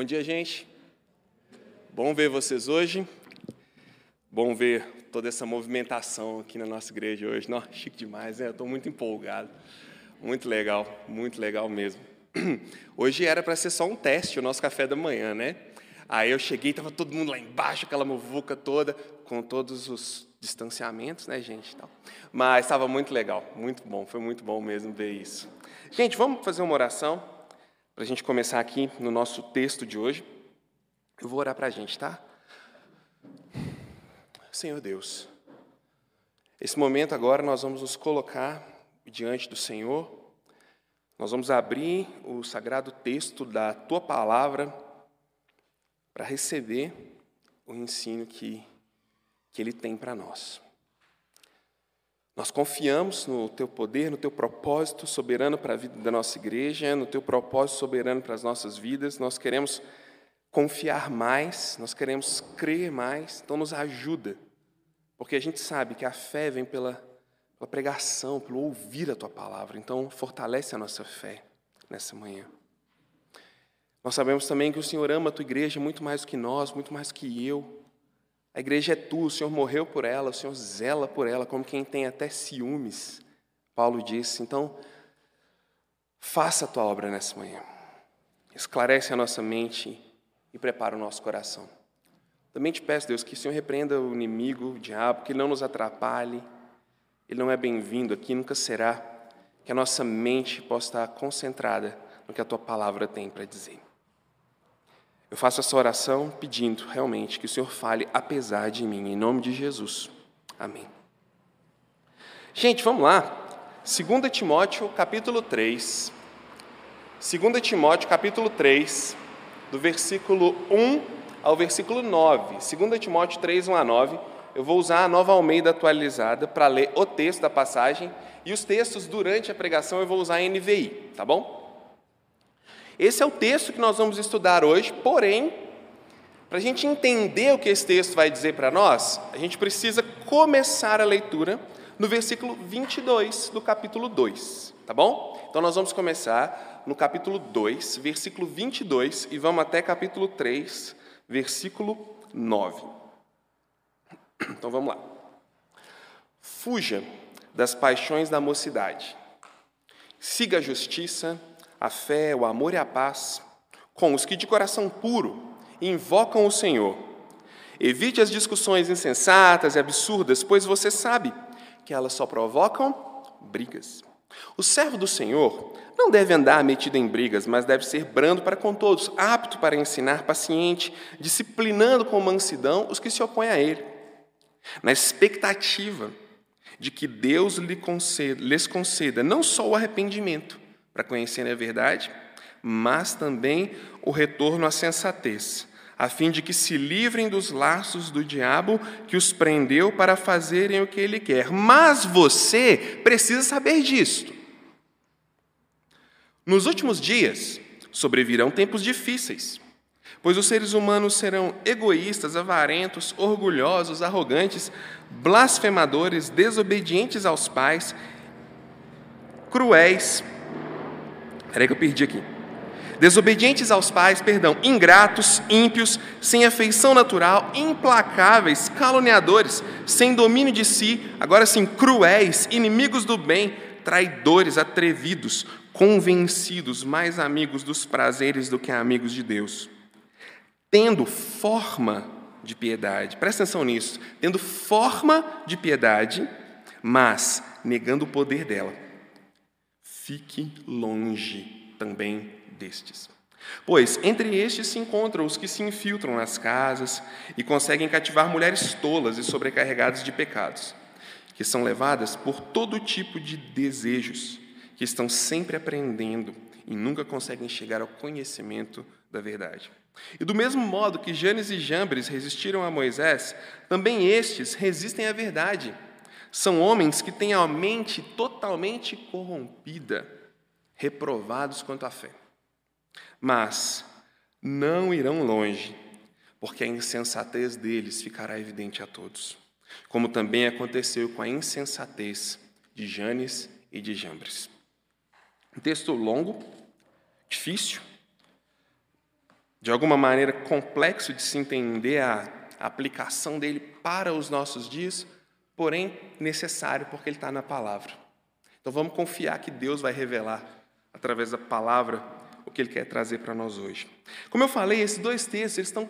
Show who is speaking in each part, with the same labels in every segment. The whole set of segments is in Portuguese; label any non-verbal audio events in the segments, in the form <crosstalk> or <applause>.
Speaker 1: Bom dia, gente. Bom ver vocês hoje. Bom ver toda essa movimentação aqui na nossa igreja hoje. Nossa, chique demais, né? Eu estou muito empolgado. Muito legal, muito legal mesmo. <clears throat> Hoje era para ser só um teste, o nosso café da manhã, né? Aí eu cheguei, estava todo mundo lá embaixo, aquela muvuca toda, com todos os distanciamentos, né, gente? Mas estava muito legal, muito bom, foi muito bom mesmo ver isso. Gente, vamos fazer uma oração para a gente começar aqui no nosso texto de hoje. Eu vou orar para a gente, tá? Senhor Deus, esse momento agora nós vamos nos colocar diante do Senhor, nós vamos abrir o sagrado texto da tua palavra para receber o ensino que, que Ele tem para nós. Nós confiamos no Teu poder, no Teu propósito soberano para a vida da nossa igreja, no Teu propósito soberano para as nossas vidas. Nós queremos confiar mais, nós queremos crer mais, então nos ajuda, porque a gente sabe que a fé vem pela, pela pregação, pelo ouvir a Tua palavra, então fortalece a nossa fé nessa manhã. Nós sabemos também que o Senhor ama a tua igreja muito mais do que nós, muito mais do que eu. A igreja é tua, o Senhor morreu por ela, o Senhor zela por ela, como quem tem até ciúmes, Paulo disse. Então, faça a tua obra nessa manhã. Esclarece a nossa mente e prepara o nosso coração. Também te peço, Deus, que o Senhor repreenda o inimigo, o diabo, que ele não nos atrapalhe. Ele não é bem-vindo aqui, nunca será. Que a nossa mente possa estar concentrada no que a tua palavra tem para dizer. Eu faço essa oração pedindo realmente que o Senhor fale apesar de mim, em nome de Jesus. Amém. Gente, vamos lá. 2 Timóteo, capítulo 3. 2 Timóteo, capítulo 3, do versículo 1 ao versículo 9. 2 Timóteo 3, 1 a 9. Eu vou usar a nova Almeida atualizada para ler o texto da passagem e os textos durante a pregação eu vou usar a NVI, tá bom? Esse é o texto que nós vamos estudar hoje, porém, para a gente entender o que esse texto vai dizer para nós, a gente precisa começar a leitura no versículo 22 do capítulo 2, tá bom? Então nós vamos começar no capítulo 2, versículo 22 e vamos até capítulo 3, versículo 9. <clears throat> Então vamos lá. Fuja das paixões da mocidade. Siga a justiça, a fé, o amor e a paz com os que de coração puro invocam o Senhor. Evite as discussões insensatas e absurdas, pois você sabe que elas só provocam brigas. O servo do Senhor não deve andar metido em brigas, mas deve ser brando para com todos, apto para ensinar, paciente, disciplinando com mansidão os que se opõem a ele, na expectativa de que Deus lhes conceda não só o arrependimento, para conhecerem a verdade, mas também o retorno à sensatez, a fim de que se livrem dos laços do diabo que os prendeu para fazerem o que ele quer. Mas você precisa saber disto. Nos últimos dias sobrevirão tempos difíceis, pois os seres humanos serão egoístas, avarentos, orgulhosos, arrogantes, blasfemadores, desobedientes aos pais, cruéis, Peraí que eu perdi aqui. Desobedientes aos pais, perdão, ingratos, ímpios, sem afeição natural, implacáveis, caluniadores, sem domínio de si, agora sim, cruéis, inimigos do bem, traidores, atrevidos, convencidos, mais amigos dos prazeres do que amigos de Deus. Tendo forma de piedade, presta atenção nisso, tendo forma de piedade, mas negando o poder dela Fique longe também destes. Pois entre estes se encontram os que se infiltram nas casas e conseguem cativar mulheres tolas e sobrecarregadas de pecados, que são levadas por todo tipo de desejos, que estão sempre aprendendo e nunca conseguem chegar ao conhecimento da verdade. E do mesmo modo que Janes e Jambres resistiram a Moisés, também estes resistem à verdade são homens que têm a mente totalmente corrompida, reprovados quanto à fé. Mas não irão longe, porque a insensatez deles ficará evidente a todos, como também aconteceu com a insensatez de Janes e de Jambres. Um texto longo, difícil, de alguma maneira complexo de se entender a, aplicação dele para os nossos dias, porém necessário porque ele está na palavra. Então vamos confiar que Deus vai revelar através da palavra o que ele quer trazer para nós hoje. Como eu falei, esses dois textos eles estão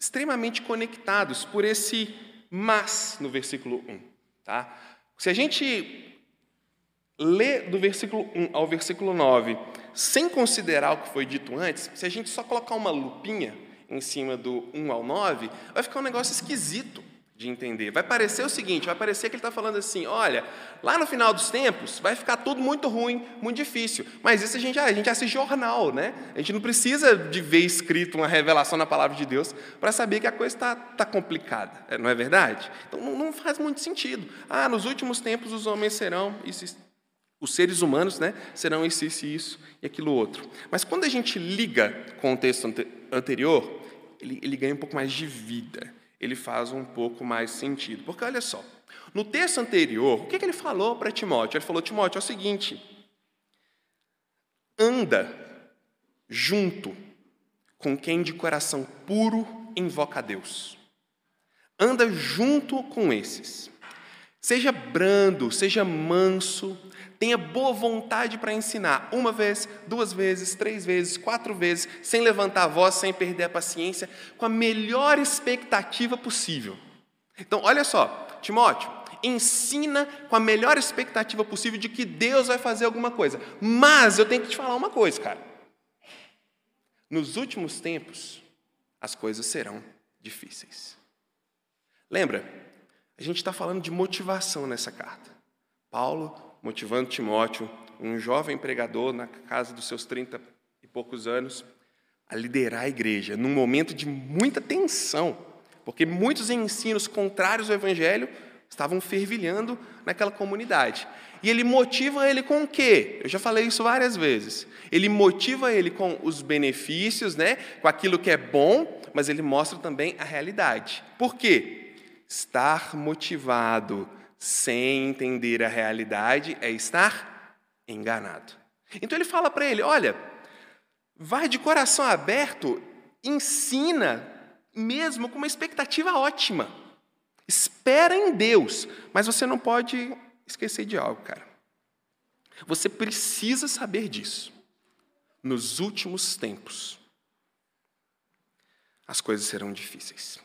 Speaker 1: extremamente conectados por esse mas no versículo 1. Tá? Se a gente lê do versículo 1 ao versículo 9, sem considerar o que foi dito antes, se a gente só colocar uma lupinha em cima do 1 ao 9, vai ficar um negócio esquisito de entender. Vai parecer o seguinte, vai parecer que ele está falando assim, olha, lá no final dos tempos vai ficar tudo muito ruim, muito difícil. Mas isso a gente, a gente assiste jornal, né? A gente não precisa de ver escrito uma revelação na palavra de Deus para saber que a coisa está tá complicada, é, não é verdade? Então não, não, faz muito sentido. Ah, nos últimos tempos os homens serão, isso, os seres humanos, né, serão isso, isso, isso e aquilo outro. Mas quando a gente liga com o texto anterior, ele, ele ganha um pouco mais de vida ele faz um pouco mais sentido. Porque olha só, no texto anterior, o que, ele falou para Timóteo? Ele falou: Timóteo, é o seguinte, anda junto com quem de coração puro invoca a Deus. Anda junto com esses. Seja brando, seja manso, tenha boa vontade para ensinar, uma vez, duas vezes, três vezes, quatro vezes, sem levantar a voz, sem perder a paciência, com a melhor expectativa possível. Então, olha só, Timóteo, ensina com a melhor expectativa possível de que Deus vai fazer alguma coisa. Mas eu tenho que te falar uma coisa, cara. Nos últimos tempos, as coisas serão difíceis. Lembra? A gente está falando de motivação nessa carta. Paulo motivando Timóteo, um jovem pregador na casa dos seus trinta e poucos anos, a liderar a igreja num momento de muita tensão, porque muitos ensinos contrários ao evangelho estavam fervilhando naquela comunidade. E ele motiva ele com o quê? Eu já falei isso várias vezes. Ele motiva ele com os benefícios, né? com aquilo que é bom, mas ele mostra também a realidade. Por quê? Estar motivado sem entender a realidade é estar enganado. Então ele fala para ele: olha, vai de coração aberto, ensina, mesmo com uma expectativa ótima. Espera em Deus, mas você não pode esquecer de algo, cara. Você precisa saber disso. Nos últimos tempos, as coisas serão difíceis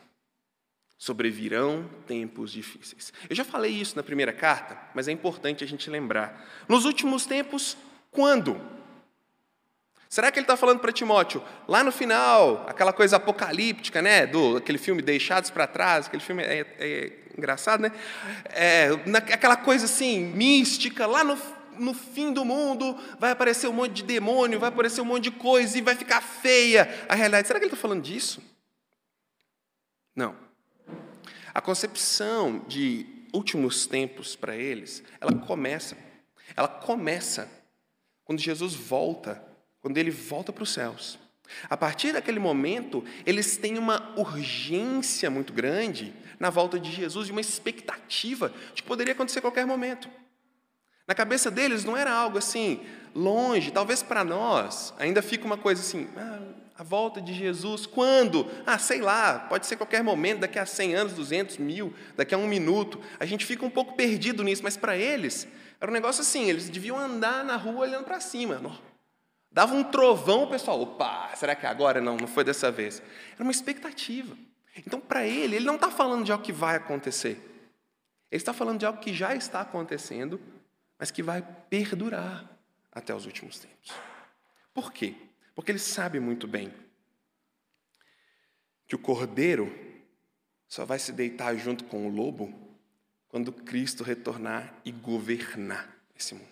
Speaker 1: sobrevirão tempos difíceis. Eu já falei isso na primeira carta, mas é importante a gente lembrar. Nos últimos tempos, quando? Será que ele está falando para Timóteo, lá no final, aquela coisa apocalíptica, né? Do aquele filme Deixados para Trás, aquele filme é, é engraçado, né? É, aquela coisa assim, mística, lá no, no fim do mundo vai aparecer um monte de demônio, vai aparecer um monte de coisa e vai ficar feia a realidade. Será que ele está falando disso? Não. A concepção de últimos tempos para eles, ela começa, ela começa quando Jesus volta, quando ele volta para os céus. A partir daquele momento, eles têm uma urgência muito grande na volta de Jesus e uma expectativa de que poderia acontecer a qualquer momento. Na cabeça deles não era algo assim, longe, talvez para nós ainda fica uma coisa assim, ah, a volta de Jesus, quando? Ah, sei lá, pode ser qualquer momento, daqui a 100 anos, 200, mil, daqui a um minuto. A gente fica um pouco perdido nisso, mas para eles, era um negócio assim, eles deviam andar na rua olhando para cima. Dava um trovão, o pessoal, opa, será que é agora? Não, não foi dessa vez. Era uma expectativa. Então, para ele, ele não está falando de algo que vai acontecer. Ele está falando de algo que já está acontecendo, mas que vai perdurar até os últimos tempos. Por quê? Porque ele sabe muito bem que o cordeiro só vai se deitar junto com o lobo quando Cristo retornar e governar esse mundo.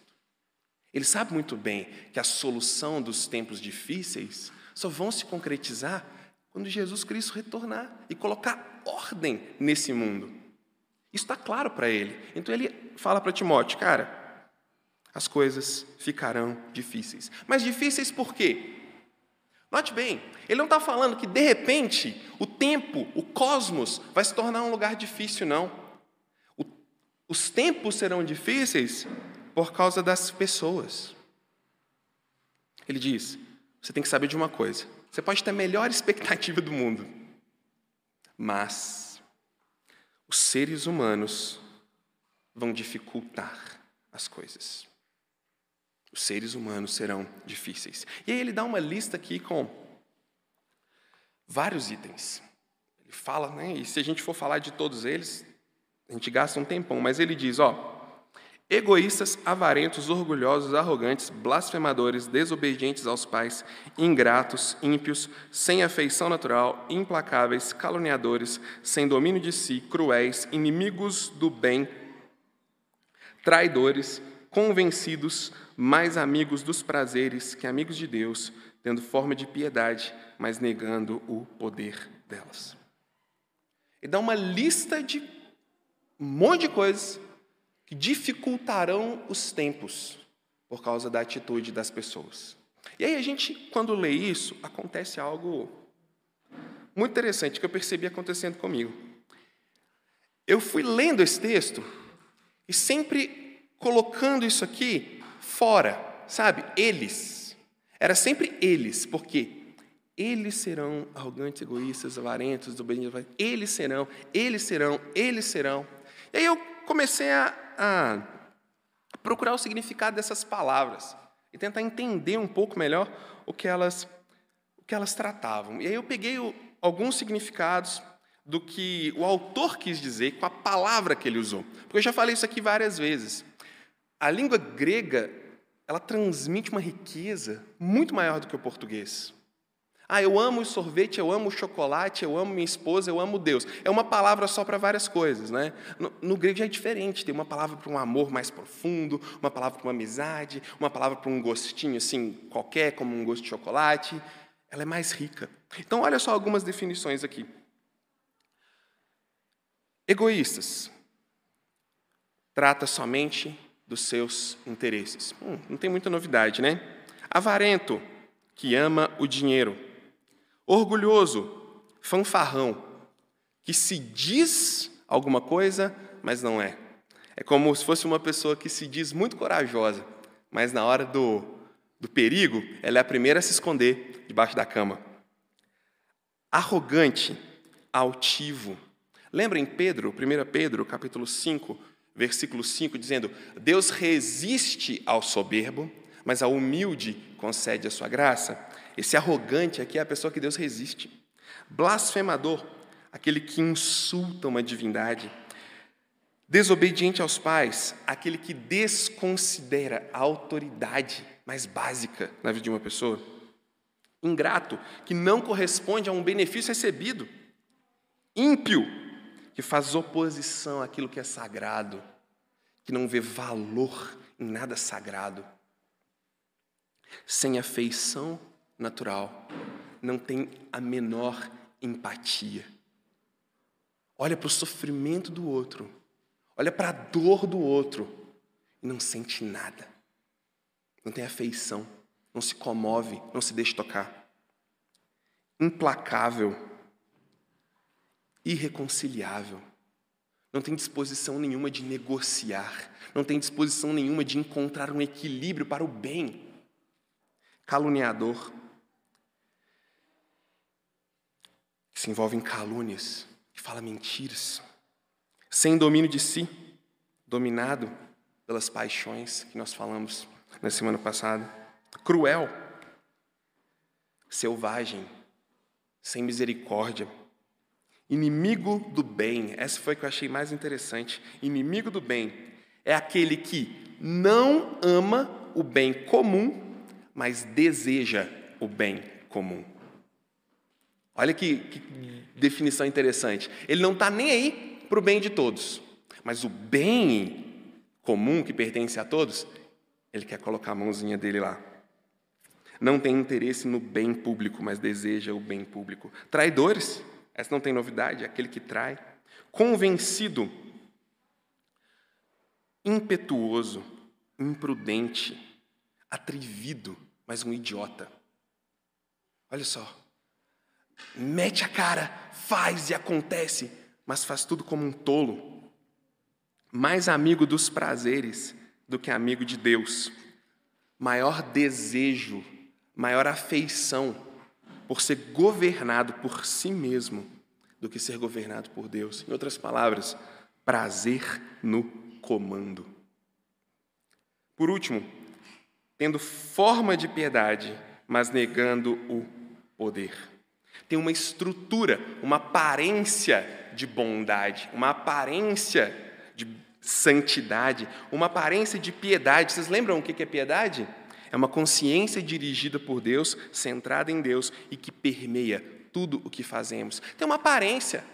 Speaker 1: Ele sabe muito bem que a solução dos tempos difíceis só vão se concretizar quando Jesus Cristo retornar e colocar ordem nesse mundo. Isso está claro para ele. Então ele fala para Timóteo, cara, as coisas ficarão difíceis. Mas difíceis por quê? Note bem, ele não está falando que de repente o tempo, o cosmos, vai se tornar um lugar difícil, não. O, os tempos serão difíceis por causa das pessoas. Ele diz: você tem que saber de uma coisa: Você pode ter a melhor expectativa do mundo. Mas os seres humanos vão dificultar as coisas. Os seres humanos serão difíceis. E aí ele dá uma lista aqui com vários itens. Ele fala, né? E se a gente for falar de todos eles, a gente gasta um tempão, mas ele diz, ó, egoístas, avarentos, orgulhosos, arrogantes, blasfemadores, desobedientes aos pais, ingratos, ímpios, sem afeição natural, implacáveis, caluniadores, sem domínio de si, cruéis, inimigos do bem, traidores, convencidos, mais amigos dos prazeres que amigos de Deus, tendo forma de piedade, mas negando o poder delas. Ele dá uma lista de um monte de coisas que dificultarão os tempos por causa da atitude das pessoas. E aí a gente, quando lê isso, acontece algo muito interessante que eu percebi acontecendo comigo. Eu fui lendo esse texto e sempre colocando isso aqui fora, sabe? Eles. Era sempre eles, porque eles serão arrogantes, egoístas, avarentos, desobedientes, eles serão, eles serão, eles serão. E aí eu comecei a, a procurar o significado dessas palavras e tentar entender um pouco melhor o que elas, o que elas tratavam. E aí eu peguei o, alguns significados do que o autor quis dizer com a palavra que ele usou. Porque eu já falei isso aqui várias vezes. A língua grega, ela transmite uma riqueza muito maior do que o português. Ah, eu amo sorvete, eu amo chocolate, eu amo minha esposa, eu amo Deus. É uma palavra só para várias coisas, né? No, no, grego já é diferente. Tem uma palavra para um amor mais profundo, uma palavra para uma amizade, uma palavra para um gostinho assim qualquer, como um gosto de chocolate. Ela é mais rica. Então, olha só algumas definições aqui. Egoístas. Trata somente dos seus interesses. Hum, não tem muita novidade, né? Avarento, que ama o dinheiro Orgulhoso, fanfarrão, que se diz alguma coisa, mas não é. É como se fosse uma pessoa que se diz muito corajosa, mas na hora do, do perigo, ela é a primeira a se esconder debaixo da cama. Arrogante, altivo. Lembra em Pedro, 1 Pedro, capítulo 5, versículo 5, dizendo: Deus resiste ao soberbo, mas ao humilde concede a sua graça. Esse arrogante aqui é a pessoa que Deus resiste. Blasfemador, aquele que insulta uma divindade. Desobediente aos pais, aquele que desconsidera a autoridade mais básica na vida de uma pessoa. Ingrato, que não corresponde a um benefício recebido. Ímpio, que faz oposição àquilo que é sagrado, que não vê valor em nada sagrado. Sem afeição natural, não tem a menor empatia. Olha para o sofrimento do outro, olha para a dor do outro e não sente nada. Não tem afeição, não se comove, não se deixa tocar. Implacável, irreconciliável. Não tem disposição nenhuma de negociar, não tem disposição nenhuma de encontrar um equilíbrio para o bem. Caluniador, que se envolve em calúnias, que fala mentiras, sem domínio de si, dominado pelas paixões que nós falamos na semana passada, cruel, selvagem, sem misericórdia, inimigo do bem. Essa foi que eu achei mais interessante. Inimigo do bem é aquele que não ama o bem comum, mas deseja o bem comum. Olha que, que definição interessante. Ele não está nem aí para o bem de todos, mas o bem comum que pertence a todos, ele quer colocar a mãozinha dele lá. Não tem interesse no bem público, mas deseja o bem público. Traidores, essa não tem novidade, é aquele que trai. Convencido, impetuoso, imprudente, atrevido, mas um idiota. Olha só, mete a cara, faz e acontece, mas faz tudo como um tolo. Mais amigo dos prazeres do que amigo de Deus. Maior desejo, maior afeição por ser governado por si mesmo do que ser governado por Deus. Em outras palavras, prazer no comando. Por último, tendo forma de piedade, mas negando o poder. Tem uma estrutura, uma aparência de bondade, uma aparência de santidade, uma aparência de piedade. Vocês lembram o que é piedade? É uma consciência dirigida por Deus, centrada em Deus e que permeia tudo o que fazemos. Tem uma aparência.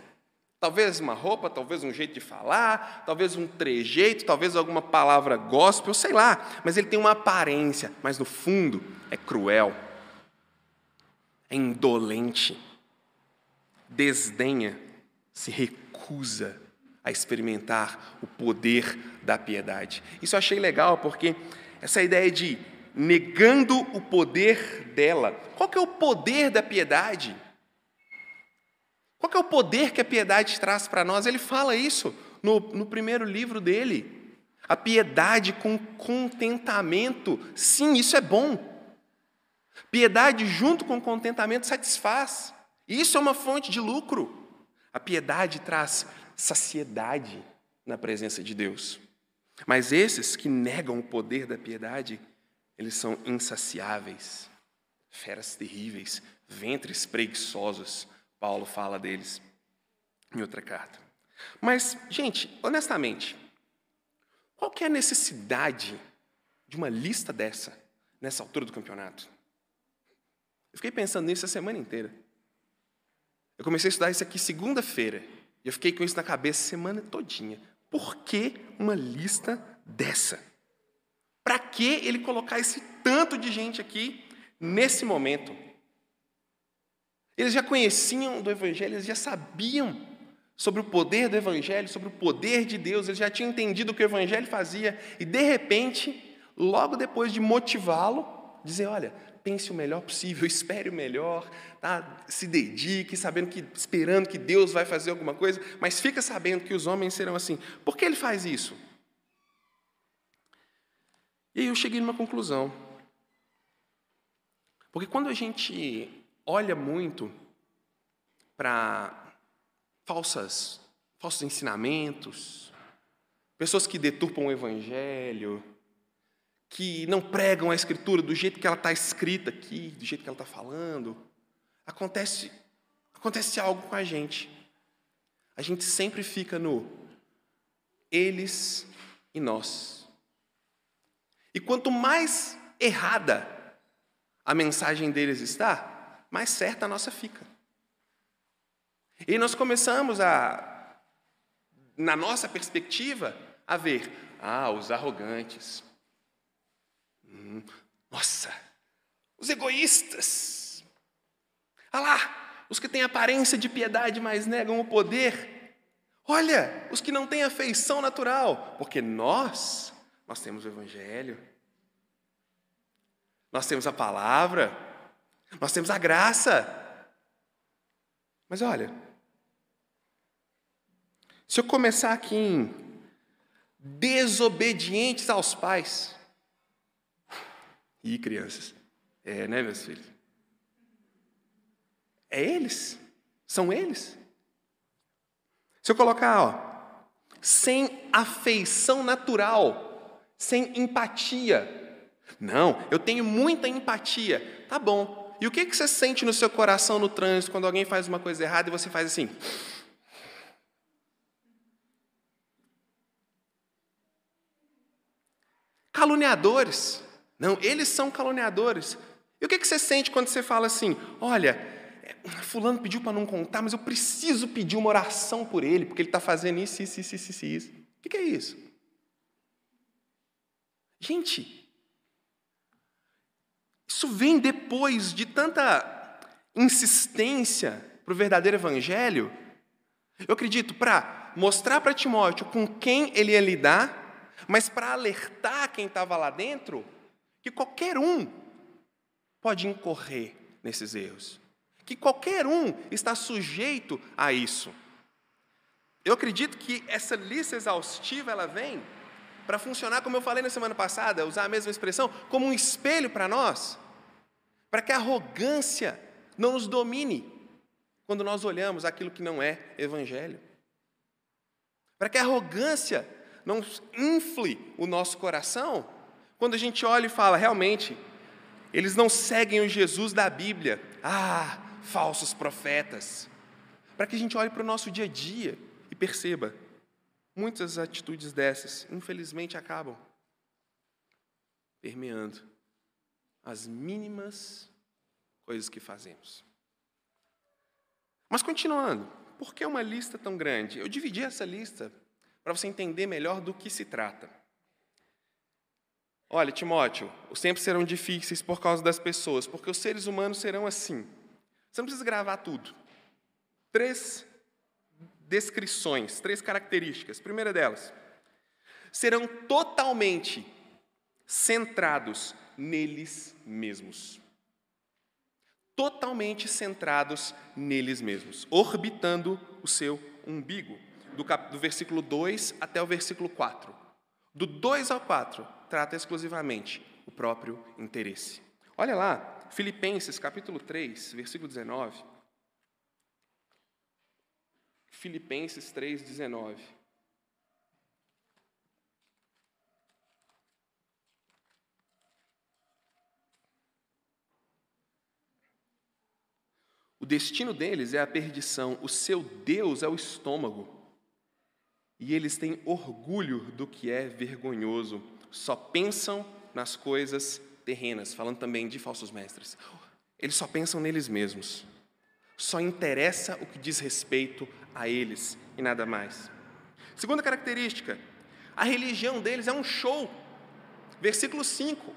Speaker 1: Talvez uma roupa, talvez um jeito de falar, talvez um trejeito, talvez alguma palavra gospel, sei lá. Mas ele tem uma aparência, mas no fundo é cruel, é indolente, desdenha, se recusa a experimentar o poder da piedade. Isso eu achei legal porque essa ideia de negando o poder dela. Qual que é o poder da piedade? Qual que é o poder que a piedade traz para nós? Ele fala isso no, no primeiro livro dele. A piedade com contentamento. Sim, isso é bom. Piedade junto com contentamento satisfaz. Isso é uma fonte de lucro. A piedade traz saciedade na presença de Deus. Mas esses que negam o poder da piedade eles são insaciáveis, feras terríveis, ventres preguiçosos. Paulo fala deles em outra carta. Mas, gente, honestamente, qual que é a necessidade de uma lista dessa nessa altura do campeonato? Eu fiquei pensando nisso a semana inteira. Eu comecei a estudar isso aqui segunda-feira e eu fiquei com isso na cabeça a semana todinha. Por que uma lista dessa? Para que ele colocar esse tanto de gente aqui nesse momento? Eles já conheciam do Evangelho, eles já sabiam sobre o poder do Evangelho, sobre o poder de Deus, eles já tinham entendido o que o Evangelho fazia, e de repente, logo depois de motivá-lo, dizer: olha, pense o melhor possível, <laughs> espere o melhor, tá? se dedique, sabendo que, esperando que Deus vai fazer alguma coisa, mas fica sabendo que os homens serão assim. Por que ele faz isso? E aí eu cheguei numa conclusão. Porque quando a gente olha muito para falsas, falsos ensinamentos, pessoas que deturpam o evangelho, que não pregam a escritura do jeito que ela está escrita aqui, do jeito que ela está falando, acontece, acontece algo com a gente. A gente sempre fica no eles e nós. E quanto mais errada a mensagem deles está, mais certa a nossa fica. E nós começamos a, na nossa perspectiva, a ver, ah, os arrogantes. Hum, nossa, os egoístas. Ah lá, os que têm aparência de piedade, mas negam o poder. Olha, os que não têm afeição natural, porque nós nós temos o Evangelho, nós temos a palavra, nós temos a graça. Mas olha, se eu começar aqui em desobedientes aos pais, e crianças, é, né, meus filhos? É eles, são eles. Se eu colocar, ó, sem afeição natural, sem empatia. Não, eu tenho muita empatia. Tá bom. E o que, que você sente no seu coração no trânsito quando alguém faz uma coisa errada e você faz assim? Caluniadores. Não, eles são caluniadores. E o que, que você sente quando você fala assim: olha, é, Fulano pediu para não contar, mas eu preciso pedir uma oração por ele, porque ele está fazendo isso, isso, isso, isso, isso. O que, que é isso? Gente, isso vem depois de tanta insistência para o verdadeiro evangelho. Eu acredito para mostrar para Timóteo com quem ele ia lidar, mas para alertar quem estava lá dentro que qualquer um pode incorrer nesses erros, que qualquer um está sujeito a isso. Eu acredito que essa lista exaustiva ela vem para funcionar, como eu falei na semana passada, usar a mesma expressão, como um espelho para nós, para que a arrogância não nos domine quando nós olhamos aquilo que não é evangelho. Para que a arrogância não infle o nosso coração, quando a gente olha e fala, realmente, eles não seguem o Jesus da Bíblia. Ah, falsos profetas. Para que a gente olhe para o nosso dia a dia e perceba, muitas atitudes dessas, infelizmente, acabam permeando as mínimas coisas que fazemos. Mas continuando, por que uma lista tão grande? Eu dividi essa lista para você entender melhor do que se trata. Olha, Timóteo, os tempos serão difíceis por causa das pessoas, porque os seres humanos serão assim. Você não precisa gravar tudo. Três descrições, três características. primeira delas, serão totalmente centrados neles mesmos totalmente centrados neles mesmos, orbitando o seu umbigo, do, cap, do versículo 2 até o versículo 4. Do 2 ao 4, trata exclusivamente o próprio interesse. Olha lá, Filipenses capítulo 3, versículo 19. Filipenses 3, 19. O destino deles é a perdição, o seu Deus é o estômago. E eles têm orgulho do que é vergonhoso, só pensam nas coisas terrenas, falando também de falsos mestres. Eles só pensam neles mesmos. Só interessa o que diz respeito a eles e nada mais. Segunda característica, a religião deles é um show. Versículo 5.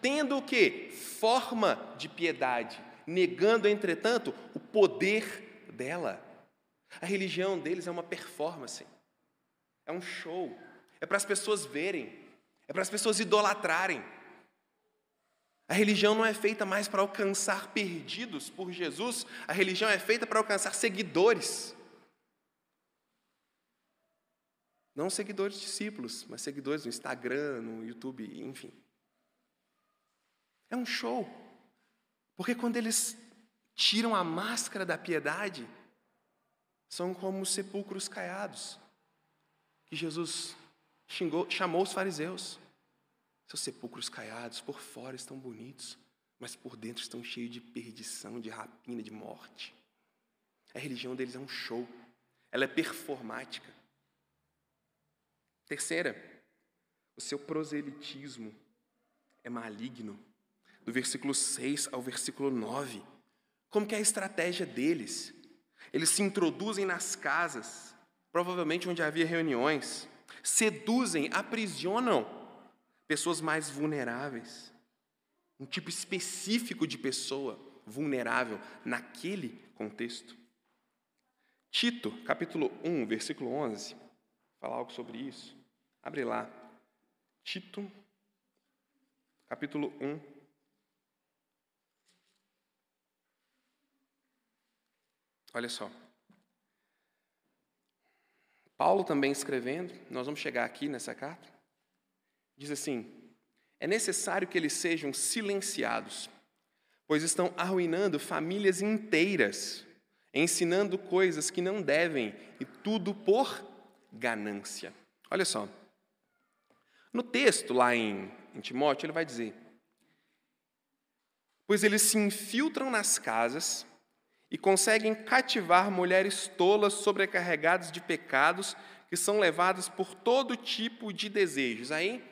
Speaker 1: Tendo o que? Forma de piedade negando, entretanto, o poder dela. A religião deles é uma performance, é um show, é para as pessoas verem, é para as pessoas idolatrarem. A religião não é feita mais para alcançar perdidos por Jesus, a religião é feita para alcançar seguidores. Não seguidores discípulos, mas seguidores no Instagram, no YouTube, enfim. É um show. Porque quando eles tiram a máscara da piedade, são como sepulcros caiados, que Jesus xingou, chamou os fariseus. Seus sepulcros caiados, por fora estão bonitos, mas por dentro estão cheios de perdição, de rapina, de morte. A religião deles é um show, ela é performática. Terceira, o seu proselitismo é maligno do versículo 6 ao versículo 9. Como que é a estratégia deles? Eles se introduzem nas casas, provavelmente onde havia reuniões, seduzem, aprisionam pessoas mais vulneráveis. Um tipo específico de pessoa vulnerável naquele contexto. Tito, capítulo 1, versículo 11, fala algo sobre isso. Abre lá. Tito, capítulo 1, Olha só. Paulo também escrevendo, nós vamos chegar aqui nessa carta, diz assim: é necessário que eles sejam silenciados, pois estão arruinando famílias inteiras, ensinando coisas que não devem, e tudo por ganância. Olha só. No texto, lá em, em Timóteo, ele vai dizer: Pois eles se infiltram nas casas e conseguem cativar mulheres tolas sobrecarregadas de pecados que são levadas por todo tipo de desejos. Aí,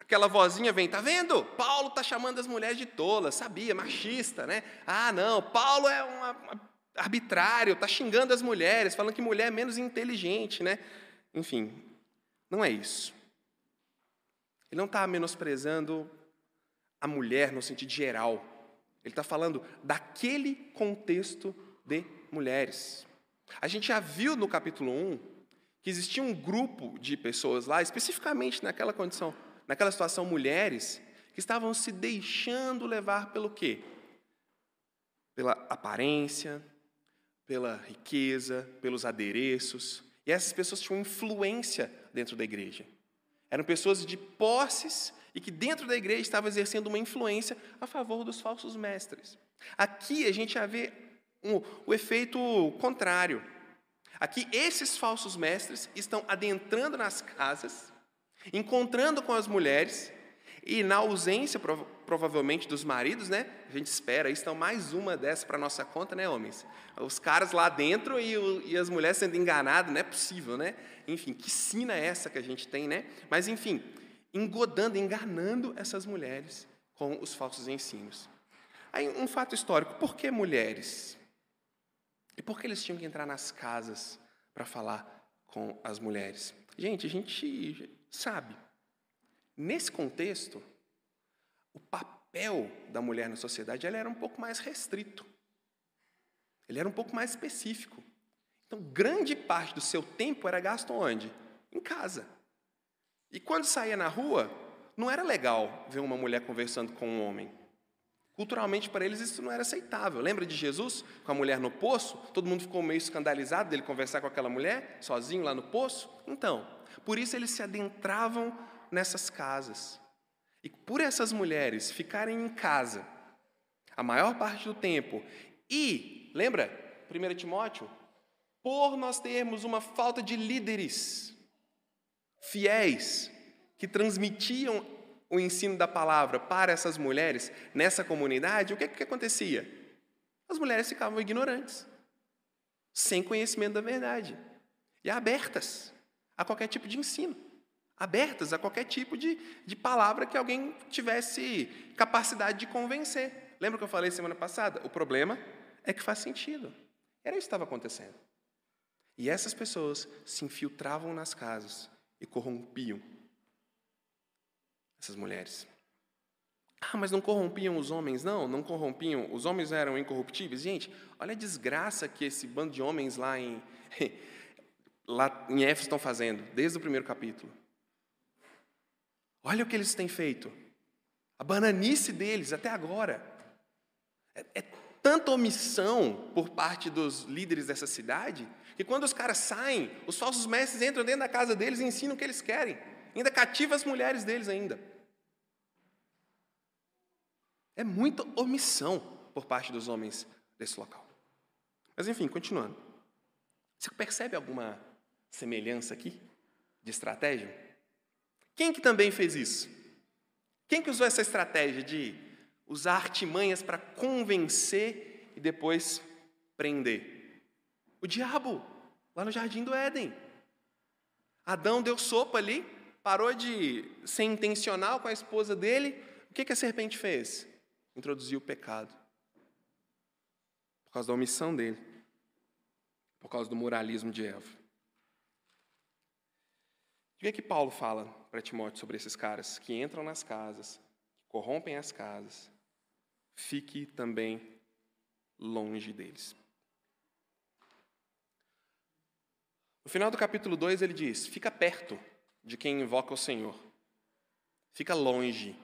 Speaker 1: aquela vozinha vem, tá vendo? Paulo está chamando as mulheres de tolas, sabia, machista, né? Ah, não, Paulo é um arbitrário, está xingando as mulheres, falando que mulher é menos inteligente, né? Enfim, não é isso. Ele não está menosprezando a mulher no sentido geral, ele está falando daquele contexto de mulheres. A gente já viu no capítulo 1 que existia um grupo de pessoas lá, especificamente naquela condição, naquela situação, mulheres, que estavam se deixando levar pelo quê? Pela aparência, pela riqueza, pelos adereços. E essas pessoas tinham influência dentro da igreja. Eram pessoas de posses e que dentro da igreja estava exercendo uma influência a favor dos falsos mestres. Aqui a gente já vê um, o efeito contrário. Aqui, esses falsos mestres estão adentrando nas casas, encontrando com as mulheres, e na ausência, provavelmente, dos maridos, né? A gente espera, estão mais uma dessa para nossa conta, né, homens? Os caras lá dentro e, e as mulheres sendo enganadas, não é possível, né? Enfim, que sina é essa que a gente tem, né? Mas, enfim, engodando, enganando essas mulheres com os falsos ensinos. Aí, um fato histórico: por que mulheres? E por que eles tinham que entrar nas casas para falar com as mulheres? Gente, a gente sabe. Nesse contexto, o papel da mulher na sociedade ela era um pouco mais restrito. Ele era um pouco mais específico. Então, grande parte do seu tempo era gasto onde? Em casa. E quando saía na rua, não era legal ver uma mulher conversando com um homem. Culturalmente, para eles, isso não era aceitável. Lembra de Jesus com a mulher no poço? Todo mundo ficou meio escandalizado dele conversar com aquela mulher, sozinho lá no poço? Então, por isso eles se adentravam nessas casas. E por essas mulheres ficarem em casa a maior parte do tempo, e, lembra, 1 Timóteo? Por nós termos uma falta de líderes fiéis que transmitiam o ensino da palavra para essas mulheres nessa comunidade, o que, que acontecia? As mulheres ficavam ignorantes, sem conhecimento da verdade, e abertas a qualquer tipo de ensino, abertas a qualquer tipo de, de palavra que alguém tivesse capacidade de convencer. Lembra que eu falei semana passada? O problema é que faz sentido. Era isso que estava acontecendo. E essas pessoas se infiltravam nas casas e corrompiam essas mulheres. Ah, mas não corrompiam os homens? Não, não corrompiam. Os homens eram incorruptíveis. Gente, olha a desgraça que esse bando de homens lá em, <laughs> lá em Éfeso estão fazendo, desde o primeiro capítulo. Olha o que eles têm feito. A bananice deles até agora. É, é tanta omissão por parte dos líderes dessa cidade, que quando os caras saem, os falsos mestres entram dentro da casa deles e ensinam o que eles querem. Ainda cativa as mulheres deles ainda. É muita omissão por parte dos homens desse local. Mas enfim, continuando. Você percebe alguma semelhança aqui de estratégia? Quem que também fez isso? Quem que usou essa estratégia de usar artimanhas para convencer e depois prender? O diabo, lá no jardim do Éden. Adão deu sopa ali, parou de ser intencional com a esposa dele. O que, que a serpente fez? introduziu o pecado. Por causa da omissão dele. Por causa do moralismo de Eva. O que é que Paulo fala para Timóteo sobre esses caras que entram nas casas, que corrompem as casas? Fique também longe deles. No final do capítulo 2 ele diz: Fica perto de quem invoca o Senhor. Fica longe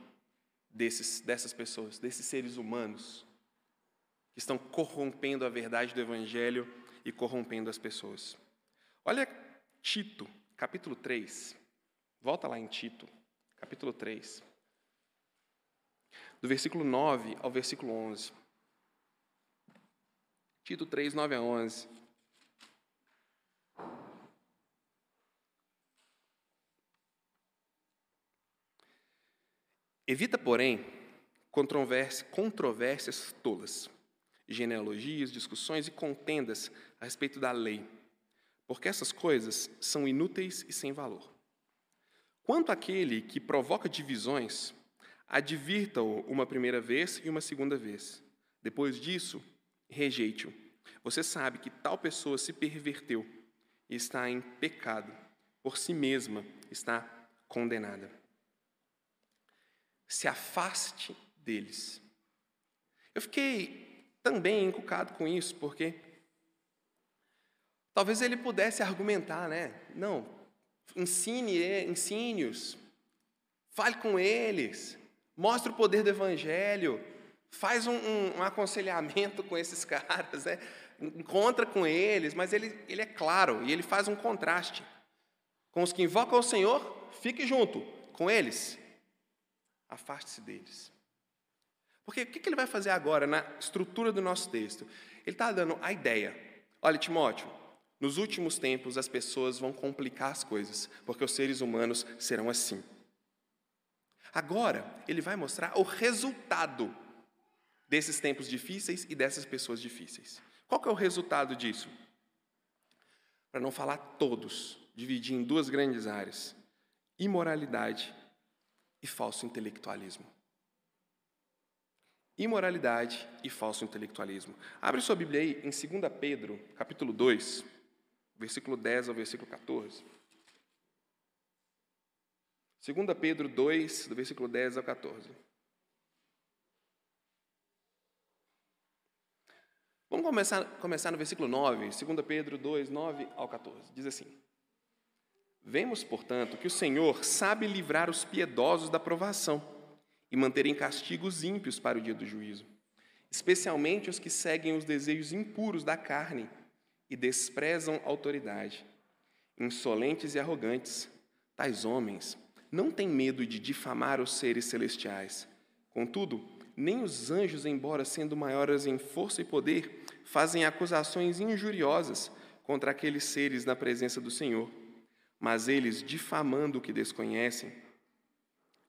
Speaker 1: desses, dessas pessoas, desses seres humanos que estão corrompendo a verdade do Evangelho e corrompendo as pessoas. Olha Tito, capítulo 3. Volta lá em Tito, capítulo 3. Do versículo 9 ao versículo 11. Tito 3, 9 a 11. Evita, porém, controvérsias tolas, genealogias, discussões e contendas a respeito da lei, porque essas coisas são inúteis e sem valor. Quanto àquele que provoca divisões, advirta-o uma primeira vez e uma segunda vez. Depois disso, rejeite-o. Você sabe que tal pessoa se perverteu e está em pecado, por si mesma está condenada se afaste deles. Eu fiquei também encucado com isso, porque talvez ele pudesse argumentar, né? Não, ensine, ensine-os, fale com eles, mostre o poder do evangelho, faz um, um, um aconselhamento com esses <laughs> caras, né? encontra com eles, mas ele, ele é claro e ele faz um contraste. Com os que invocam o Senhor, fique junto com eles. afaste-se deles. Porque o que ele vai fazer agora na estrutura do nosso texto? Ele está dando a ideia. Olha, Timóteo, nos últimos tempos as pessoas vão complicar as coisas, porque os seres humanos serão assim. Agora, ele vai mostrar o resultado desses tempos difíceis e dessas pessoas difíceis. Qual é o resultado disso? Para não falar todos, dividir em duas grandes áreas: imoralidade e falso intelectualismo. Imoralidade e falso intelectualismo. Abre sua Bíblia aí em 2 Pedro, capítulo 2, versículo 10 ao versículo 14. 2 Pedro 2, do versículo 10 ao 14. Vamos começar, começar no versículo 9, 2 Pedro 2, 9 ao 14. Diz assim: Vemos, portanto, que o Senhor sabe livrar os piedosos da provação e manter em castigo os ímpios para o dia do juízo, especialmente os que seguem os desejos impuros da carne e desprezam autoridade. Insolentes e arrogantes, tais homens não têm medo de difamar os seres celestiais. Contudo, nem os anjos, embora sendo maiores em força e poder, fazem acusações injuriosas contra aqueles seres na presença do Senhor. Mas eles, difamando o que desconhecem,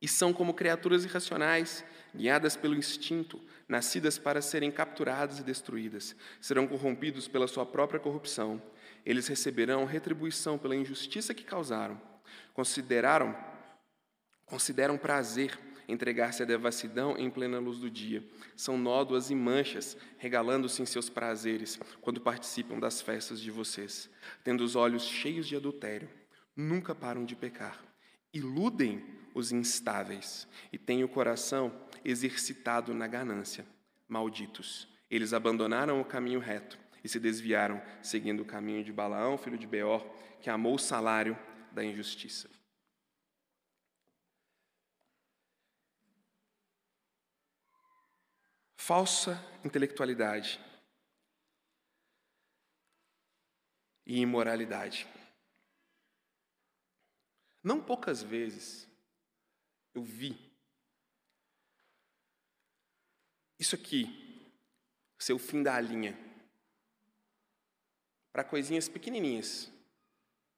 Speaker 1: e são como criaturas irracionais, guiadas pelo instinto, nascidas para serem capturadas e destruídas, serão corrompidos pela sua própria corrupção. Eles receberão retribuição pela injustiça que causaram. Consideraram consideram prazer entregar-se à devassidão em plena luz do dia. São nódoas e manchas, regalando-se em seus prazeres quando participam das festas de vocês, tendo os olhos cheios de adultério. Nunca param de pecar. Iludem os instáveis e têm o coração exercitado na ganância. Malditos. Eles abandonaram o caminho reto e se desviaram, seguindo o caminho de Balaão, filho de Beor, que amou o salário da injustiça. Falsa intelectualidade e imoralidade. Não poucas vezes eu vi isso aqui ser o fim da linha para coisinhas pequenininhas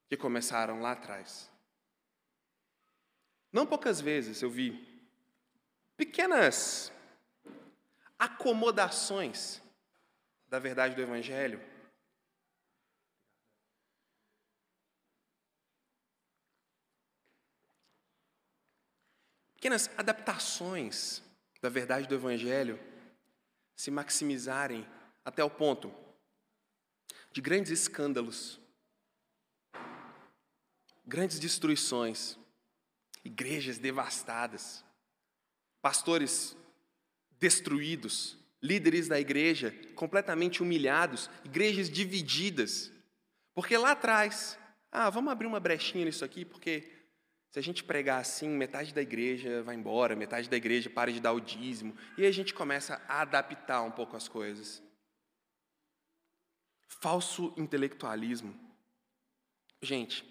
Speaker 1: que começaram lá atrás. Não poucas vezes eu vi pequenas acomodações da verdade do Evangelho. Pequenas adaptações da verdade do Evangelho se maximizarem até o ponto de grandes escândalos, grandes destruições, igrejas devastadas, pastores destruídos, líderes da igreja completamente humilhados, igrejas divididas. Porque lá atrás, ah, vamos abrir uma brechinha nisso aqui, porque se a gente pregar assim, metade da igreja vai embora, metade da igreja para de dar o dízimo, e a gente começa a adaptar um pouco as coisas. Falso intelectualismo. Gente,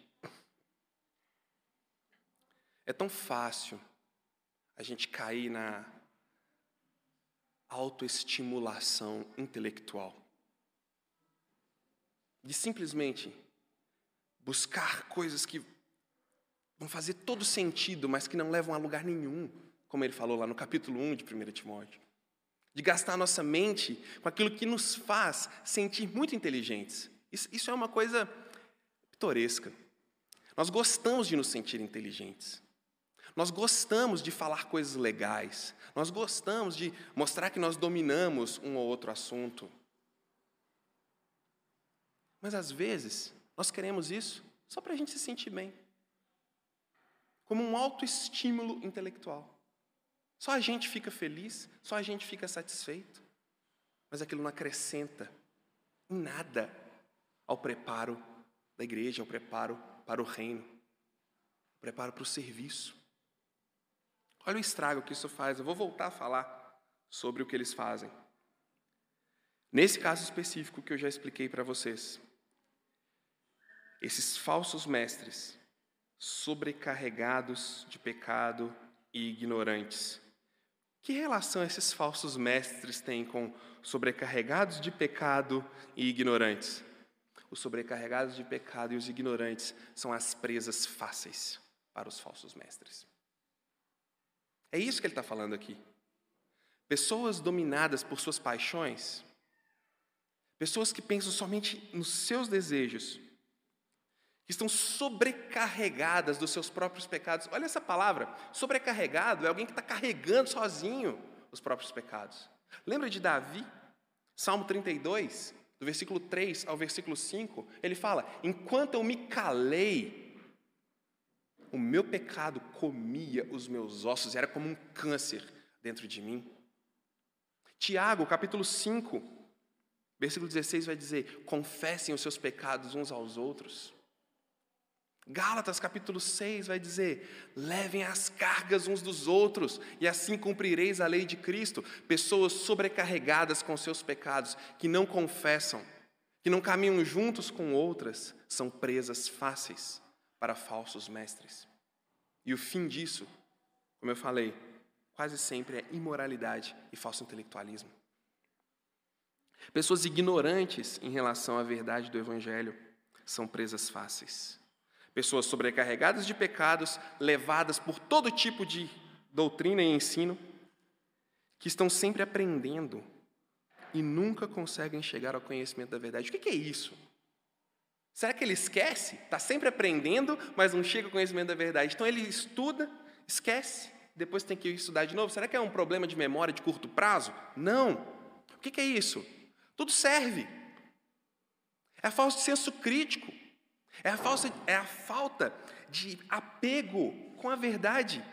Speaker 1: é tão fácil a gente cair na autoestimulação intelectual. De simplesmente buscar coisas que vão fazer todo sentido, mas que não levam a lugar nenhum, como ele falou lá no capítulo 1 de 1 Timóteo. De gastar nossa mente com aquilo que nos faz sentir muito inteligentes. Isso, isso é uma coisa pitoresca. Nós gostamos de nos sentir inteligentes. Nós gostamos de falar coisas legais, nós gostamos de mostrar que nós dominamos um ou outro assunto. Mas às vezes, nós queremos isso só para a gente se sentir bem como um autoestímulo intelectual. Só a gente fica feliz, só a gente fica satisfeito, mas aquilo não acrescenta em nada ao preparo da igreja, ao preparo para o reino, ao preparo para o serviço. Olha o estrago que isso faz. Eu vou voltar a falar sobre o que eles fazem. Nesse caso específico que eu já expliquei para vocês, esses falsos mestres, sobrecarregados de pecado e ignorantes. Que relação esses falsos mestres têm com sobrecarregados de pecado e ignorantes? Os sobrecarregados de pecado e os ignorantes são as presas fáceis para os falsos mestres. É isso que ele está falando aqui. Pessoas dominadas por suas paixões, pessoas que pensam somente nos seus desejos, que estão sobrecarregadas dos seus próprios pecados. Olha essa palavra, sobrecarregado é alguém que está carregando sozinho os próprios pecados. Lembra de Davi? Salmo 32, do versículo 3 ao versículo 5, ele fala: Enquanto eu me calei, o meu pecado comia os meus ossos, era como um câncer dentro de mim. Tiago, capítulo 5, versículo 16 vai dizer: Confessem os seus pecados uns aos outros. Gálatas capítulo 6 vai dizer: levem as cargas uns dos outros, e assim cumprireis a lei de Cristo. Pessoas sobrecarregadas com seus pecados, que não confessam, que não caminham juntos com outras, são presas fáceis para falsos mestres. E o fim disso, como eu falei, quase sempre é imoralidade e falso intelectualismo. Pessoas ignorantes em relação à verdade do Evangelho são presas fáceis pessoas sobrecarregadas de pecados, levadas por todo tipo de doutrina e ensino, que estão sempre aprendendo e nunca conseguem chegar ao conhecimento da verdade. O que é isso? Será que ele esquece? Está sempre aprendendo, mas não chega ao conhecimento da verdade. Então ele estuda, esquece, depois tem que estudar de novo. Será que é um problema de memória de curto prazo? Não. O que é isso? Tudo serve. É falso senso crítico. É a, falsa, é a falta de apego com a verdade.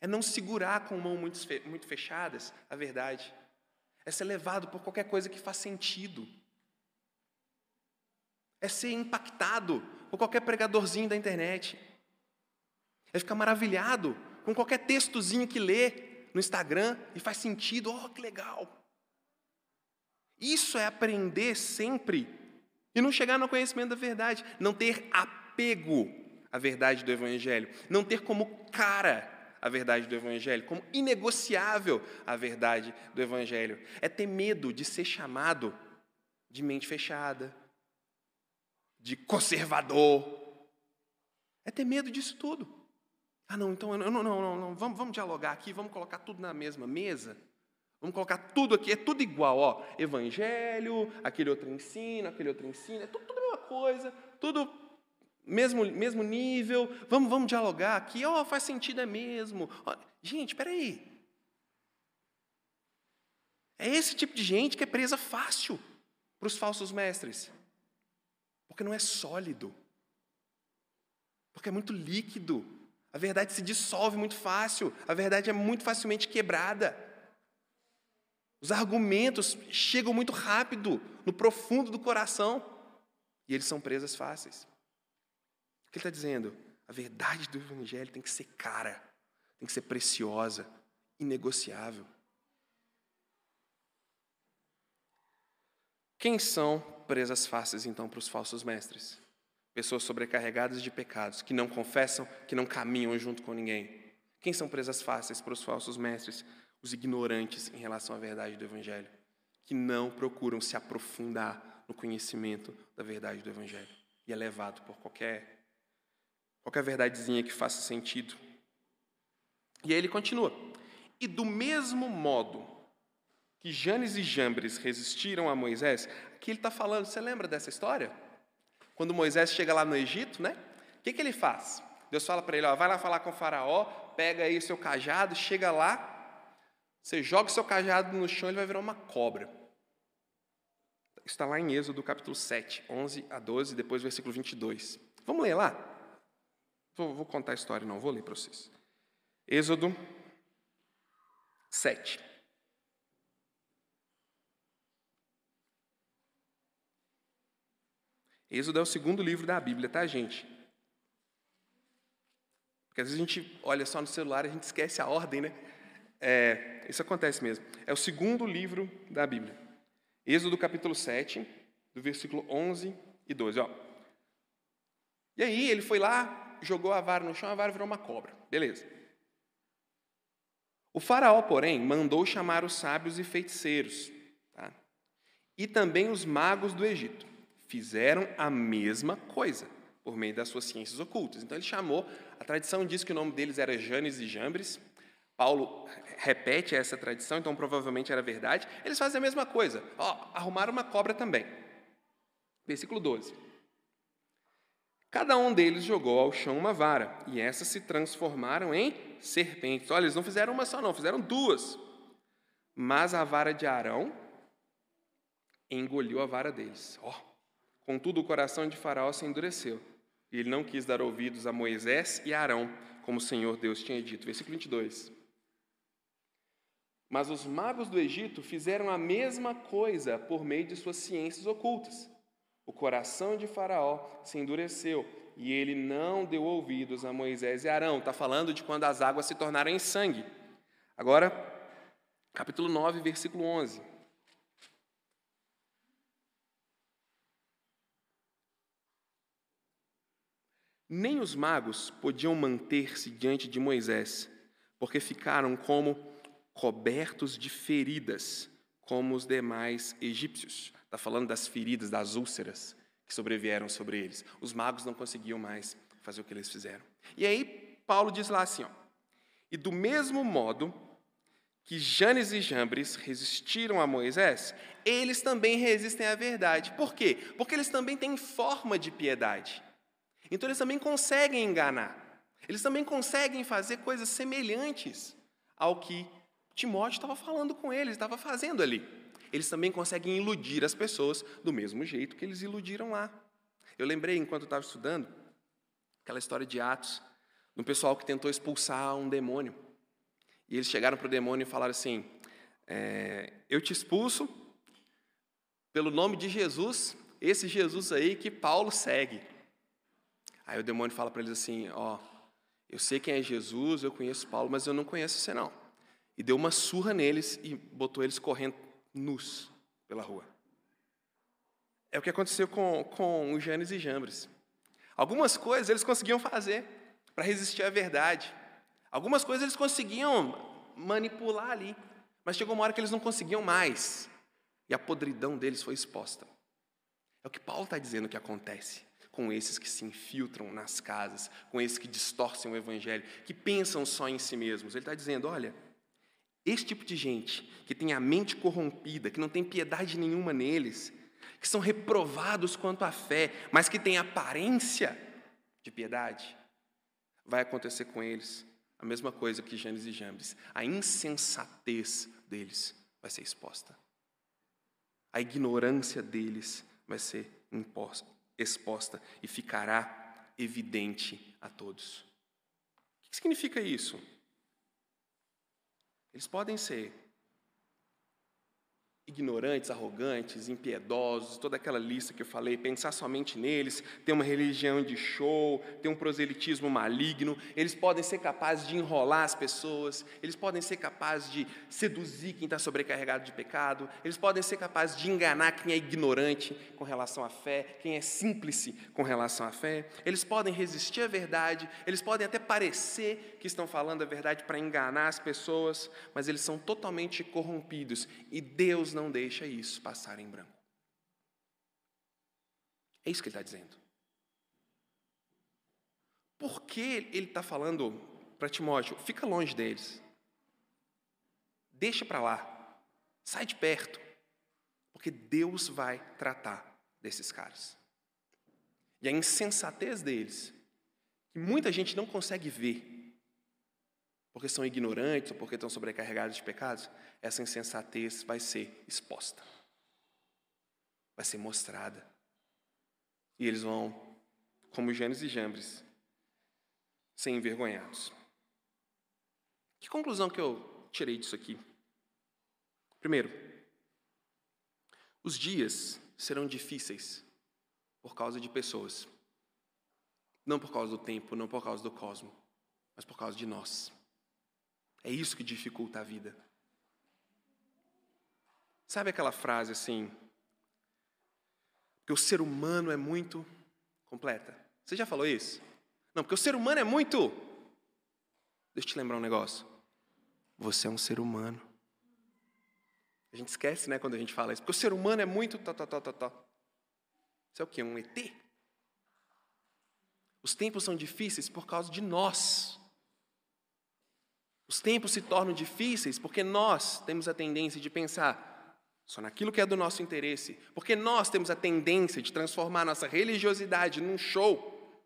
Speaker 1: É não segurar com mãos muito, muito fechadas a verdade. É ser levado por qualquer coisa que faz sentido. É ser impactado por qualquer pregadorzinho da internet. É ficar maravilhado com qualquer textozinho que lê no Instagram e faz sentido. Oh, que legal! Isso é aprender sempre e não chegar no conhecimento da verdade, não ter apego à verdade do Evangelho, não ter como cara a verdade do Evangelho, como inegociável a verdade do Evangelho. É ter medo de ser chamado de mente fechada, de conservador. É ter medo disso tudo. Ah, não, então, não, não, não, não, vamos, vamos dialogar aqui, vamos colocar tudo na mesma mesa. Vamos colocar tudo aqui, é tudo igual, ó. Evangelho, aquele outro ensina, aquele outro ensina, é tudo, tudo a mesma coisa, tudo mesmo, mesmo nível. Vamos, vamos dialogar aqui, ó, faz sentido, é mesmo. Gente, espera aí. É esse tipo de gente que é presa fácil para os falsos mestres. Porque não é sólido. Porque é muito líquido. A verdade se dissolve muito fácil. A verdade é muito facilmente quebrada. Os argumentos chegam muito rápido, no profundo do coração, e eles são presas fáceis. O que ele está dizendo? A verdade do Evangelho tem que ser cara, tem que ser preciosa, inegociável. Quem são presas fáceis, então, para os falsos mestres? Pessoas sobrecarregadas de pecados, que não confessam, que não caminham junto com ninguém. Quem são presas fáceis para os falsos mestres? Os ignorantes em relação à verdade do Evangelho, que não procuram se aprofundar no conhecimento da verdade do Evangelho e é levado por qualquer qualquer verdadezinha que faça sentido. E aí ele continua: e do mesmo modo que Janes e Jambres resistiram a Moisés, aqui ele está falando, você lembra dessa história? Quando Moisés chega lá no Egito, né? O que, que ele faz? Deus fala para ele: ó, vai lá falar com o Faraó, pega aí o seu cajado, chega lá você joga o seu cajado no chão, ele vai virar uma cobra. Está lá em Êxodo capítulo 7, 11 a 12, depois versículo 22. Vamos ler lá? Vou, vou contar a história, não, vou ler para vocês. Êxodo 7. Êxodo é o segundo livro da Bíblia, tá, gente? Porque às vezes a gente olha só no celular e a gente esquece a ordem, né? É, isso acontece mesmo. É o segundo livro da Bíblia. Êxodo capítulo 7, do versículo 11 e 12. Ó. E aí ele foi lá, jogou a vara no chão, a vara virou uma cobra. Beleza. O faraó, porém, mandou chamar os sábios e feiticeiros, tá? e também os magos do Egito. Fizeram a mesma coisa, por meio das suas ciências ocultas. Então ele chamou, a tradição diz que o nome deles era Janes e Jambres. Paulo repete essa tradição, então provavelmente era verdade. Eles fazem a mesma coisa. Ó, arrumaram uma cobra também. Versículo 12. Cada um deles jogou ao chão uma vara, e essas se transformaram em serpentes. Olha, eles não fizeram uma só, não, fizeram duas. Mas a vara de Arão engoliu a vara deles. Oh. Contudo, o coração de Faraó se endureceu, e ele não quis dar ouvidos a Moisés e a Arão, como o Senhor Deus tinha dito. Versículo 22. Mas os magos do Egito fizeram a mesma coisa por meio de suas ciências ocultas. O coração de Faraó se endureceu e ele não deu ouvidos a Moisés e Arão. Está falando de quando as águas se tornaram em sangue. Agora, capítulo 9, versículo 11. Nem os magos podiam manter-se diante de Moisés, porque ficaram como cobertos de feridas, como os demais egípcios. Está falando das feridas, das úlceras que sobrevieram sobre eles. Os magos não conseguiam mais fazer o que eles fizeram. E aí, Paulo diz lá assim: ó, e do mesmo modo que Janes e Jambres resistiram a Moisés, eles também resistem à verdade. Por quê? Porque eles também têm forma de piedade. Então eles também conseguem enganar. Eles também conseguem fazer coisas semelhantes ao que Timóteo estava falando com eles, estava fazendo ali eles também conseguem iludir as pessoas do mesmo jeito que eles iludiram lá. Eu lembrei, enquanto estava estudando, aquela história de Atos, de um pessoal que tentou expulsar um demônio. E eles chegaram para o demônio e falaram assim: é, Eu te expulso pelo nome de Jesus, esse Jesus aí que Paulo segue. Aí o demônio fala para eles assim: Ó, eu sei quem é Jesus, eu conheço Paulo, mas eu não conheço você não. E deu uma surra neles e botou eles correndo nus pela rua. É o que aconteceu com, com os Janes e Jambres. Algumas coisas eles conseguiam fazer para resistir à verdade. Algumas coisas eles conseguiam manipular ali. Mas chegou uma hora que eles não conseguiam mais. E a podridão deles foi exposta. É o que Paulo está dizendo que acontece com esses que se infiltram nas casas, com esses que distorcem o evangelho, que pensam só em si mesmos. Ele está dizendo: olha, esse tipo de gente, que tem a mente corrompida, que não tem piedade nenhuma neles, que são reprovados quanto à fé, mas que têm aparência de piedade, vai acontecer com eles a mesma coisa que Janes e Jambres. A insensatez deles vai ser exposta. A ignorância deles vai ser exposta e ficará evidente a todos. O que significa isso? Eles podem ser ignorantes, arrogantes, impiedosos, toda aquela lista que eu falei, pensar somente neles, ter uma religião de show, ter um proselitismo maligno, eles podem ser capazes de enrolar as pessoas, eles podem ser capazes de seduzir quem está sobrecarregado de pecado, eles podem ser capazes de enganar quem é ignorante com relação à fé, quem é simples com relação à fé, eles podem resistir à verdade, eles podem até parecer que estão falando a verdade para enganar as pessoas, mas eles são totalmente corrompidos e Deus não não deixa isso passar em branco. É isso que ele está dizendo. Por que ele está falando para Timóteo? Fica longe deles. Deixa para lá. Sai de perto. Porque Deus vai tratar desses caras. E a insensatez deles, que muita gente não consegue ver, porque são ignorantes ou porque estão sobrecarregados de pecados, essa insensatez vai ser exposta, vai ser mostrada. E eles vão, como Gênesis e Jambres, ser envergonhados. Que conclusão que eu tirei disso aqui? Primeiro, os dias serão difíceis por causa de pessoas. Não por causa do tempo, não por causa do cosmo, mas por causa de nós. É isso que dificulta a vida. Sabe aquela frase assim? Que o ser humano é muito completa. Você já falou isso? Não, porque o ser humano é muito. Deixa eu te lembrar um negócio. Você é um ser humano. A gente esquece, né, quando a gente fala isso, porque o ser humano é muito. Tá, tá, tá, tá. Você é o quê? Um ET? Os tempos são difíceis por causa de nós. Os tempos se tornam difíceis porque nós temos a tendência de pensar só naquilo que é do nosso interesse, porque nós temos a tendência de transformar nossa religiosidade num show.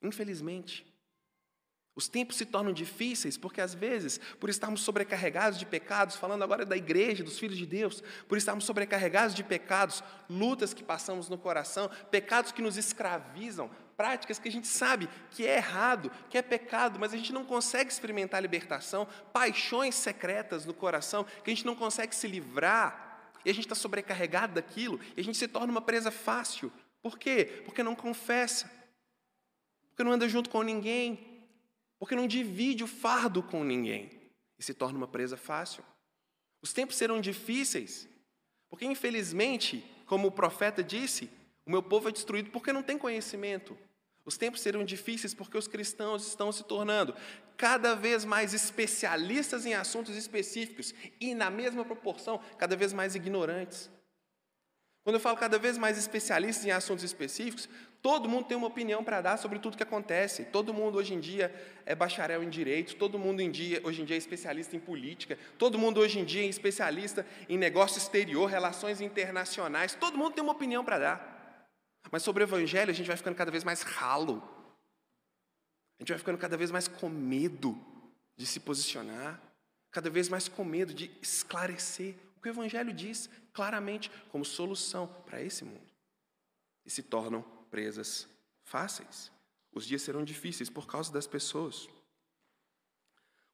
Speaker 1: Infelizmente, os tempos se tornam difíceis porque, às vezes, por estarmos sobrecarregados de pecados, falando agora da igreja, dos filhos de Deus, por estarmos sobrecarregados de pecados, lutas que passamos no coração, pecados que nos escravizam, práticas que a gente sabe que é errado, que é pecado, mas a gente não consegue experimentar a libertação, paixões secretas no coração que a gente não consegue se livrar, e a gente está sobrecarregado daquilo, e a gente se torna uma presa fácil. Por quê? Porque não confessa, porque não anda junto com ninguém, porque não divide o fardo com ninguém e se torna uma presa fácil. Os tempos serão difíceis, porque infelizmente, como o profeta disse, o meu povo é destruído porque não tem conhecimento. Os tempos serão difíceis porque os cristãos estão se tornando cada vez mais especialistas em assuntos específicos e, na mesma proporção, cada vez mais ignorantes. Quando eu falo cada vez mais especialistas em assuntos específicos, todo mundo tem uma opinião para dar sobre tudo que acontece. Todo mundo hoje em dia é bacharel em direito, todo mundo em dia, hoje em dia é especialista em política, todo mundo hoje em dia é especialista em negócio exterior, relações internacionais, todo mundo tem uma opinião para dar. Mas sobre o evangelho a gente vai ficando cada vez mais ralo. A gente vai ficando cada vez mais com medo de se posicionar, cada vez mais com medo de esclarecer o que o Evangelho diz claramente como solução para esse mundo. E se tornam presas fáceis. Os dias serão difíceis por causa das pessoas.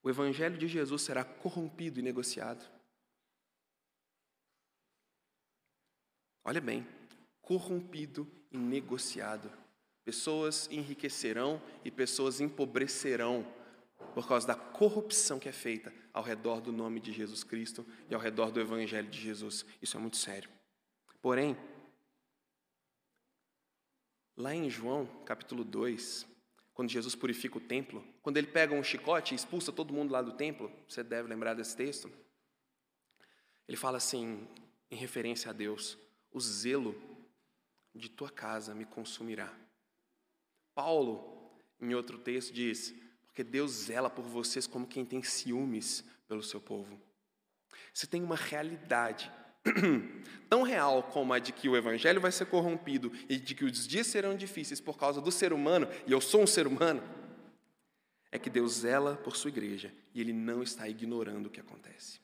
Speaker 1: O Evangelho de Jesus será corrompido e negociado. Olha bem, corrompido negociado. Pessoas enriquecerão e pessoas empobrecerão por causa da corrupção que é feita ao redor do nome de Jesus Cristo e ao redor do Evangelho de Jesus. Isso é muito sério. Porém, lá em João, capítulo 2, quando Jesus purifica o templo, quando ele pega um chicote e expulsa todo mundo lá do templo, você deve lembrar desse texto. Ele fala assim, em referência a Deus: O zelo de tua casa me consumirá. Paulo, em outro texto, diz: porque Deus zela por vocês como quem tem ciúmes pelo seu povo. Você tem uma realidade <clears throat> tão real como a de que o evangelho vai ser corrompido e de que os dias serão difíceis por causa do ser humano, e eu sou um ser humano, é que Deus zela por sua igreja e ele não está ignorando o que acontece.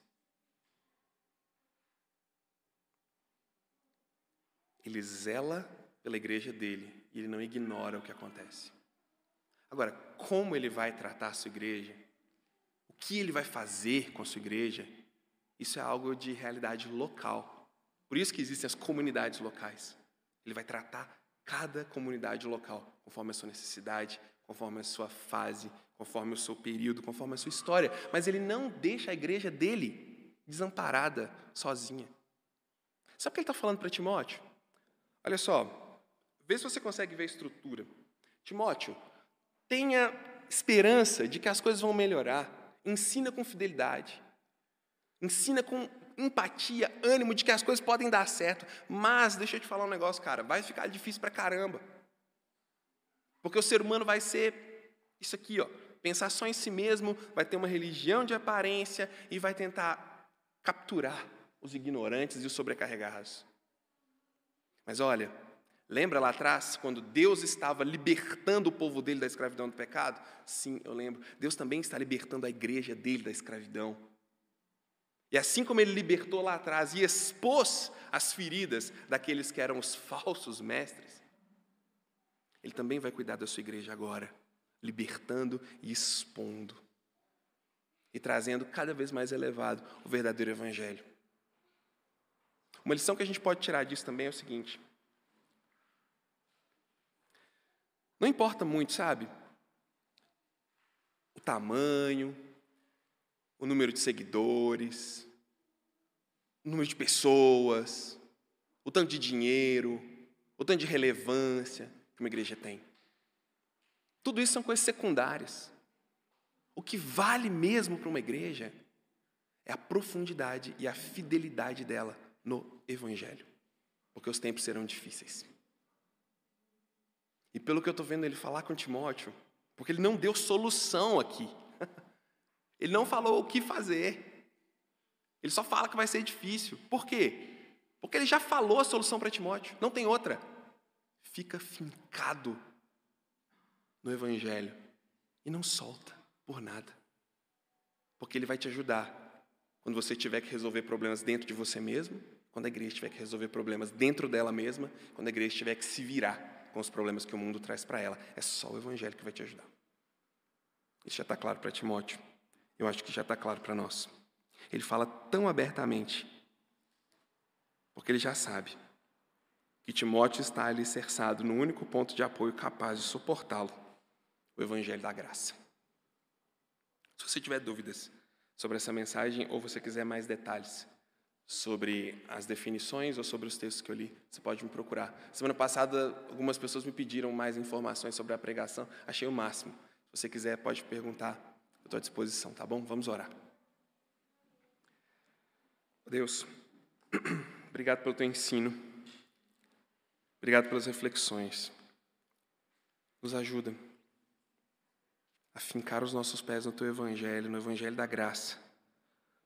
Speaker 1: Ele zela pela igreja dele e ele não ignora o que acontece. Agora, como ele vai tratar a sua igreja, o que ele vai fazer com a sua igreja, isso é algo de realidade local. Por isso que existem as comunidades locais. Ele vai tratar cada comunidade local, conforme a sua necessidade, conforme a sua fase, conforme o seu período, conforme a sua história. Mas ele não deixa a igreja dele desamparada, sozinha. Sabe o que ele está falando para Timóteo? Olha só, vê se você consegue ver a estrutura. Timóteo, Tenha esperança de que as coisas vão melhorar. Ensina com fidelidade. Ensina com empatia, ânimo de que as coisas podem dar certo. Mas, deixa eu te falar um negócio, cara, vai ficar difícil pra caramba. Porque o ser humano vai ser isso aqui, ó, pensar só em si mesmo, vai ter uma religião de aparência e vai tentar capturar os ignorantes e os sobrecarregados. Mas olha, Lembra lá atrás, quando Deus estava libertando o povo dele da escravidão do pecado? Sim, eu lembro. Deus também está libertando a igreja dele da escravidão. E assim como ele libertou lá atrás e expôs as feridas daqueles que eram os falsos mestres, ele também vai cuidar da sua igreja agora, libertando e expondo. E trazendo cada vez mais elevado o verdadeiro evangelho. Uma lição que a gente pode tirar disso também é o seguinte: Não importa muito, sabe? O tamanho, o número de seguidores, o número de pessoas, o tanto de dinheiro, o tanto de relevância que uma igreja tem. Tudo isso são coisas secundárias. O que vale mesmo para uma igreja é a profundidade e a fidelidade dela no Evangelho, porque os tempos serão difíceis. E pelo que eu estou vendo ele falar com Timóteo, porque ele não deu solução aqui, <laughs> ele não falou o que fazer, ele só fala que vai ser difícil. Por quê? Porque ele já falou a solução para Timóteo, não tem outra. Fica fincado no Evangelho e não solta por nada, porque ele vai te ajudar quando você tiver que resolver problemas dentro de você mesmo, quando a igreja tiver que resolver problemas dentro dela mesma, quando a igreja tiver que se virar com os problemas que o mundo traz para ela. É só o Evangelho que vai te ajudar. Isso já está claro para Timóteo. Eu acho que já está claro para nós. Ele fala tão abertamente, porque ele já sabe que Timóteo está alicerçado no único ponto de apoio capaz de suportá-lo, o Evangelho da Graça. Se você tiver dúvidas sobre essa mensagem ou você quiser mais detalhes sobre as definições ou sobre os textos que eu li, você pode me procurar. Semana passada, algumas pessoas me pediram mais informações sobre a pregação, achei o máximo. Se você quiser, pode perguntar, eu estou à disposição, tá bom? Vamos orar. Deus, <clears throat> obrigado pelo teu ensino, obrigado pelas reflexões. Nos ajuda a fincar os nossos pés no teu evangelho, no evangelho da graça,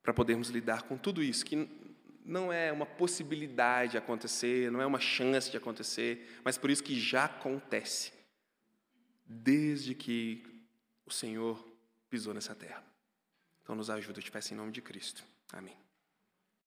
Speaker 1: para podermos lidar com tudo isso que não é uma possibilidade de acontecer, não é uma chance de acontecer, mas por isso que já acontece, desde que o Senhor pisou nessa terra. Então nos ajuda, eu te peço em nome de Cristo. Amém.